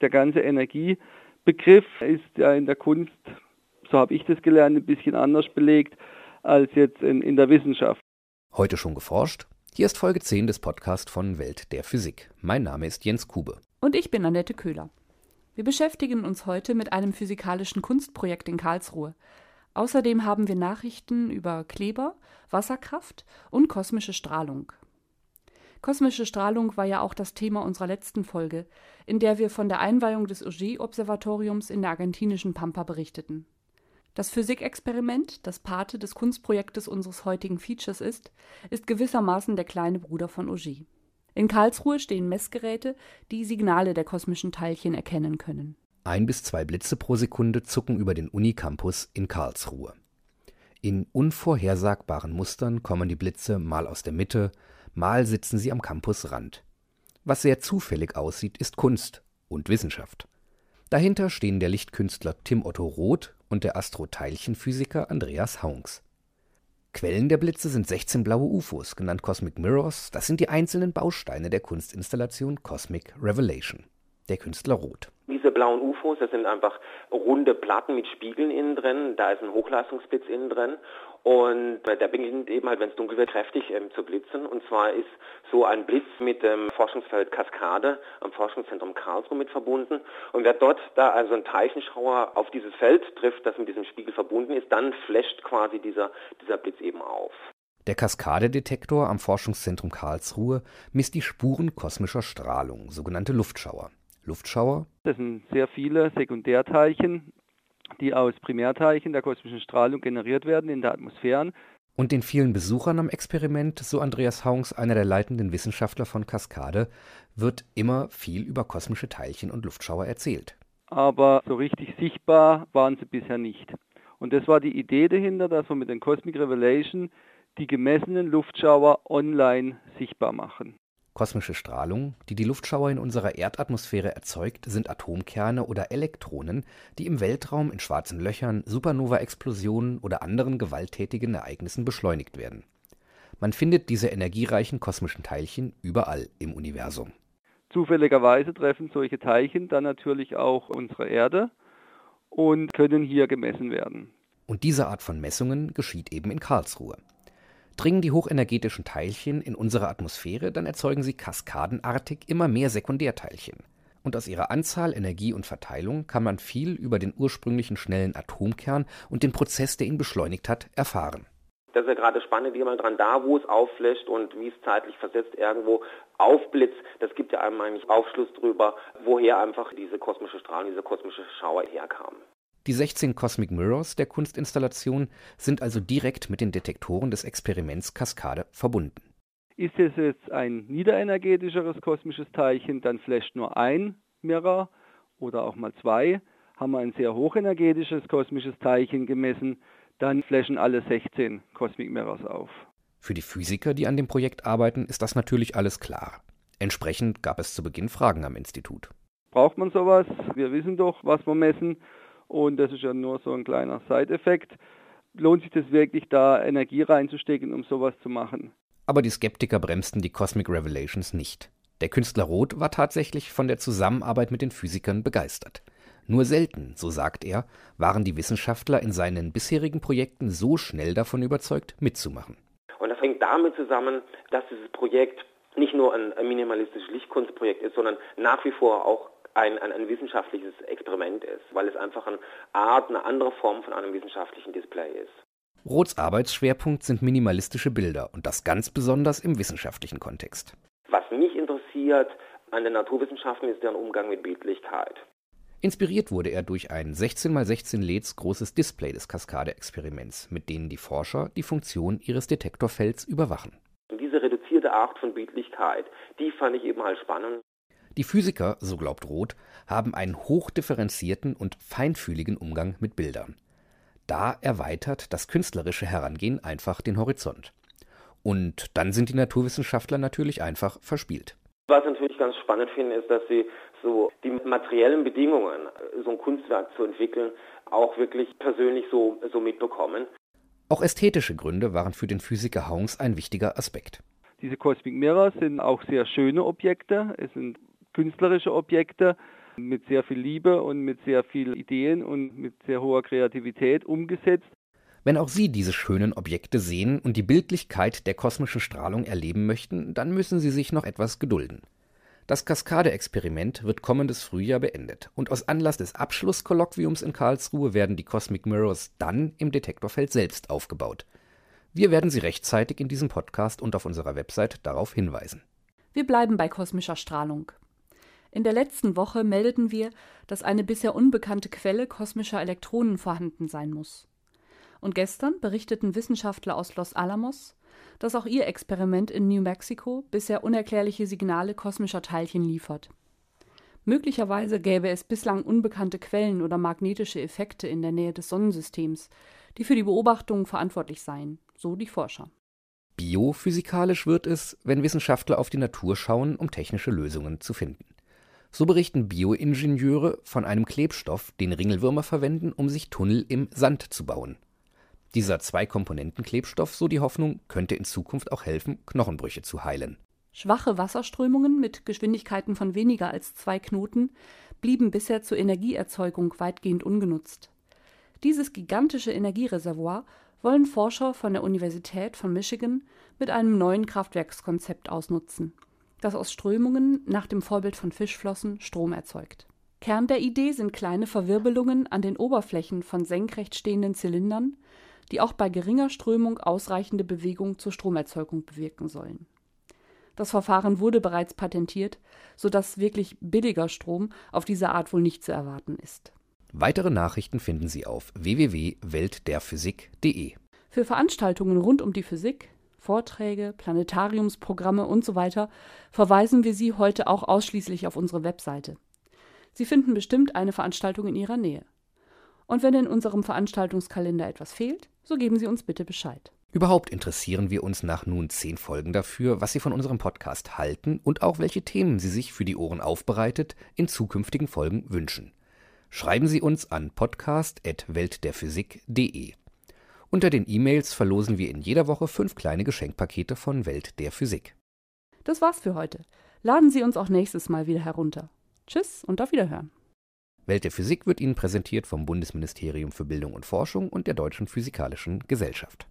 Der ganze Energiebegriff ist ja in der Kunst, so habe ich das gelernt, ein bisschen anders belegt als jetzt in, in der Wissenschaft. Heute schon geforscht? Hier ist Folge 10 des Podcasts von Welt der Physik. Mein Name ist Jens Kube. Und ich bin Annette Köhler. Wir beschäftigen uns heute mit einem physikalischen Kunstprojekt in Karlsruhe. Außerdem haben wir Nachrichten über Kleber, Wasserkraft und kosmische Strahlung. Kosmische Strahlung war ja auch das Thema unserer letzten Folge, in der wir von der Einweihung des Auger-Observatoriums in der argentinischen Pampa berichteten. Das Physikexperiment, das Pate des Kunstprojektes unseres heutigen Features ist, ist gewissermaßen der kleine Bruder von Auger. In Karlsruhe stehen Messgeräte, die Signale der kosmischen Teilchen erkennen können. Ein bis zwei Blitze pro Sekunde zucken über den Unicampus in Karlsruhe. In unvorhersagbaren Mustern kommen die Blitze mal aus der Mitte, mal sitzen sie am Campusrand. Was sehr zufällig aussieht, ist Kunst und Wissenschaft. Dahinter stehen der Lichtkünstler Tim Otto Roth und der Astroteilchenphysiker Andreas Haunks. Quellen der Blitze sind 16 blaue UFOs, genannt Cosmic Mirrors. Das sind die einzelnen Bausteine der Kunstinstallation Cosmic Revelation. Der Künstler Roth. Diese blauen UFOs, das sind einfach runde Platten mit Spiegeln innen drin. Da ist ein Hochleistungsblitz innen drin. Und äh, der beginnt eben halt, wenn es dunkel wird, kräftig ähm, zu blitzen. Und zwar ist so ein Blitz mit dem Forschungsfeld Kaskade am Forschungszentrum Karlsruhe mit verbunden. Und wer dort da also ein Teilchenschauer auf dieses Feld trifft, das mit diesem Spiegel verbunden ist, dann flasht quasi dieser, dieser Blitz eben auf. Der Kaskadedetektor am Forschungszentrum Karlsruhe misst die Spuren kosmischer Strahlung, sogenannte Luftschauer. Luftschauer? Das sind sehr viele Sekundärteilchen, die aus Primärteilchen der kosmischen Strahlung generiert werden in der Atmosphäre. Und den vielen Besuchern am Experiment, so Andreas Haungs, einer der leitenden Wissenschaftler von Kaskade, wird immer viel über kosmische Teilchen und Luftschauer erzählt. Aber so richtig sichtbar waren sie bisher nicht. Und das war die Idee dahinter, dass wir mit den Cosmic Revelation die gemessenen Luftschauer online sichtbar machen. Kosmische Strahlung, die die Luftschauer in unserer Erdatmosphäre erzeugt, sind Atomkerne oder Elektronen, die im Weltraum in schwarzen Löchern, Supernova-Explosionen oder anderen gewalttätigen Ereignissen beschleunigt werden. Man findet diese energiereichen kosmischen Teilchen überall im Universum. Zufälligerweise treffen solche Teilchen dann natürlich auch unsere Erde und können hier gemessen werden. Und diese Art von Messungen geschieht eben in Karlsruhe. Dringen die hochenergetischen Teilchen in unsere Atmosphäre, dann erzeugen sie kaskadenartig immer mehr Sekundärteilchen. Und aus ihrer Anzahl, Energie und Verteilung kann man viel über den ursprünglichen schnellen Atomkern und den Prozess, der ihn beschleunigt hat, erfahren. Das ist ja gerade spannend, wie man dran da, wo es aufflasht und wie es zeitlich versetzt irgendwo aufblitzt. Das gibt ja einem eigentlich Aufschluss darüber, woher einfach diese kosmische Strahlung, diese kosmische Schauer herkam. Die 16 Cosmic Mirrors der Kunstinstallation sind also direkt mit den Detektoren des Experiments Kaskade verbunden. Ist es jetzt ein niederenergetischeres kosmisches Teilchen, dann flasht nur ein Mirror oder auch mal zwei. Haben wir ein sehr hochenergetisches kosmisches Teilchen gemessen, dann flashen alle 16 Cosmic Mirrors auf. Für die Physiker, die an dem Projekt arbeiten, ist das natürlich alles klar. Entsprechend gab es zu Beginn Fragen am Institut. Braucht man sowas? Wir wissen doch, was wir messen. Und das ist ja nur so ein kleiner Side-Effekt. Lohnt sich das wirklich, da Energie reinzustecken, um sowas zu machen? Aber die Skeptiker bremsten die Cosmic Revelations nicht. Der Künstler Roth war tatsächlich von der Zusammenarbeit mit den Physikern begeistert. Nur selten, so sagt er, waren die Wissenschaftler in seinen bisherigen Projekten so schnell davon überzeugt, mitzumachen. Und das hängt damit zusammen, dass dieses Projekt nicht nur ein minimalistisches Lichtkunstprojekt ist, sondern nach wie vor auch ein, ein, ein, wissenschaftliches Experiment ist, weil es einfach eine Art, eine andere Form von einem wissenschaftlichen Display ist. Roths Arbeitsschwerpunkt sind minimalistische Bilder und das ganz besonders im wissenschaftlichen Kontext. Was mich interessiert an den Naturwissenschaften ist deren Umgang mit Bildlichkeit. Inspiriert wurde er durch ein 16 x 16 Leds großes Display des Kaskade-Experiments, mit denen die Forscher die Funktion ihres Detektorfelds überwachen. Und diese reduzierte Art von Bildlichkeit, die fand ich eben halt spannend. Die Physiker, so glaubt Roth, haben einen hochdifferenzierten und feinfühligen Umgang mit Bildern. Da erweitert das künstlerische Herangehen einfach den Horizont. Und dann sind die Naturwissenschaftler natürlich einfach verspielt. Was ich natürlich ganz spannend finde, ist, dass sie so die materiellen Bedingungen, so ein Kunstwerk zu entwickeln, auch wirklich persönlich so, so mitbekommen. Auch ästhetische Gründe waren für den Physiker Haungs ein wichtiger Aspekt. Diese Cosmic Mirrors sind auch sehr schöne Objekte. Es sind künstlerische Objekte, mit sehr viel Liebe und mit sehr viel Ideen und mit sehr hoher Kreativität umgesetzt. Wenn auch Sie diese schönen Objekte sehen und die Bildlichkeit der kosmischen Strahlung erleben möchten, dann müssen Sie sich noch etwas gedulden. Das Kaskade-Experiment wird kommendes Frühjahr beendet und aus Anlass des Abschlusskolloquiums in Karlsruhe werden die Cosmic Mirrors dann im Detektorfeld selbst aufgebaut. Wir werden Sie rechtzeitig in diesem Podcast und auf unserer Website darauf hinweisen. Wir bleiben bei kosmischer Strahlung. In der letzten Woche meldeten wir, dass eine bisher unbekannte Quelle kosmischer Elektronen vorhanden sein muss. Und gestern berichteten Wissenschaftler aus Los Alamos, dass auch ihr Experiment in New Mexico bisher unerklärliche Signale kosmischer Teilchen liefert. Möglicherweise gäbe es bislang unbekannte Quellen oder magnetische Effekte in der Nähe des Sonnensystems, die für die Beobachtungen verantwortlich seien, so die Forscher. Biophysikalisch wird es, wenn Wissenschaftler auf die Natur schauen, um technische Lösungen zu finden. So berichten Bioingenieure von einem Klebstoff, den Ringelwürmer verwenden, um sich Tunnel im Sand zu bauen. Dieser Zwei-Komponenten-Klebstoff, so die Hoffnung, könnte in Zukunft auch helfen, Knochenbrüche zu heilen. Schwache Wasserströmungen mit Geschwindigkeiten von weniger als zwei Knoten blieben bisher zur Energieerzeugung weitgehend ungenutzt. Dieses gigantische Energiereservoir wollen Forscher von der Universität von Michigan mit einem neuen Kraftwerkskonzept ausnutzen, das aus Strömungen nach dem Vorbild von Fischflossen Strom erzeugt. Kern der Idee sind kleine Verwirbelungen an den Oberflächen von senkrecht stehenden Zylindern, die auch bei geringer Strömung ausreichende Bewegung zur Stromerzeugung bewirken sollen. Das Verfahren wurde bereits patentiert, sodass wirklich billiger Strom auf diese Art wohl nicht zu erwarten ist. Weitere Nachrichten finden Sie auf www.weltderphysik.de. Für Veranstaltungen rund um die Physik, Vorträge, Planetariumsprogramme und so weiter verweisen wir Sie heute auch ausschließlich auf unsere Webseite. Sie finden bestimmt eine Veranstaltung in Ihrer Nähe. Und wenn in unserem Veranstaltungskalender etwas fehlt, so geben Sie uns bitte Bescheid. Überhaupt interessieren wir uns nach nun zehn Folgen dafür, was Sie von unserem Podcast halten und auch welche Themen Sie sich für die Ohren aufbereitet in zukünftigen Folgen wünschen. Schreiben Sie uns an podcast.weltderphysik.de. Unter den E-Mails verlosen wir in jeder Woche fünf kleine Geschenkpakete von Welt der Physik. Das war's für heute. Laden Sie uns auch nächstes Mal wieder herunter. Tschüss und auf Wiederhören. Welt der Physik wird Ihnen präsentiert vom Bundesministerium für Bildung und Forschung und der Deutschen Physikalischen Gesellschaft.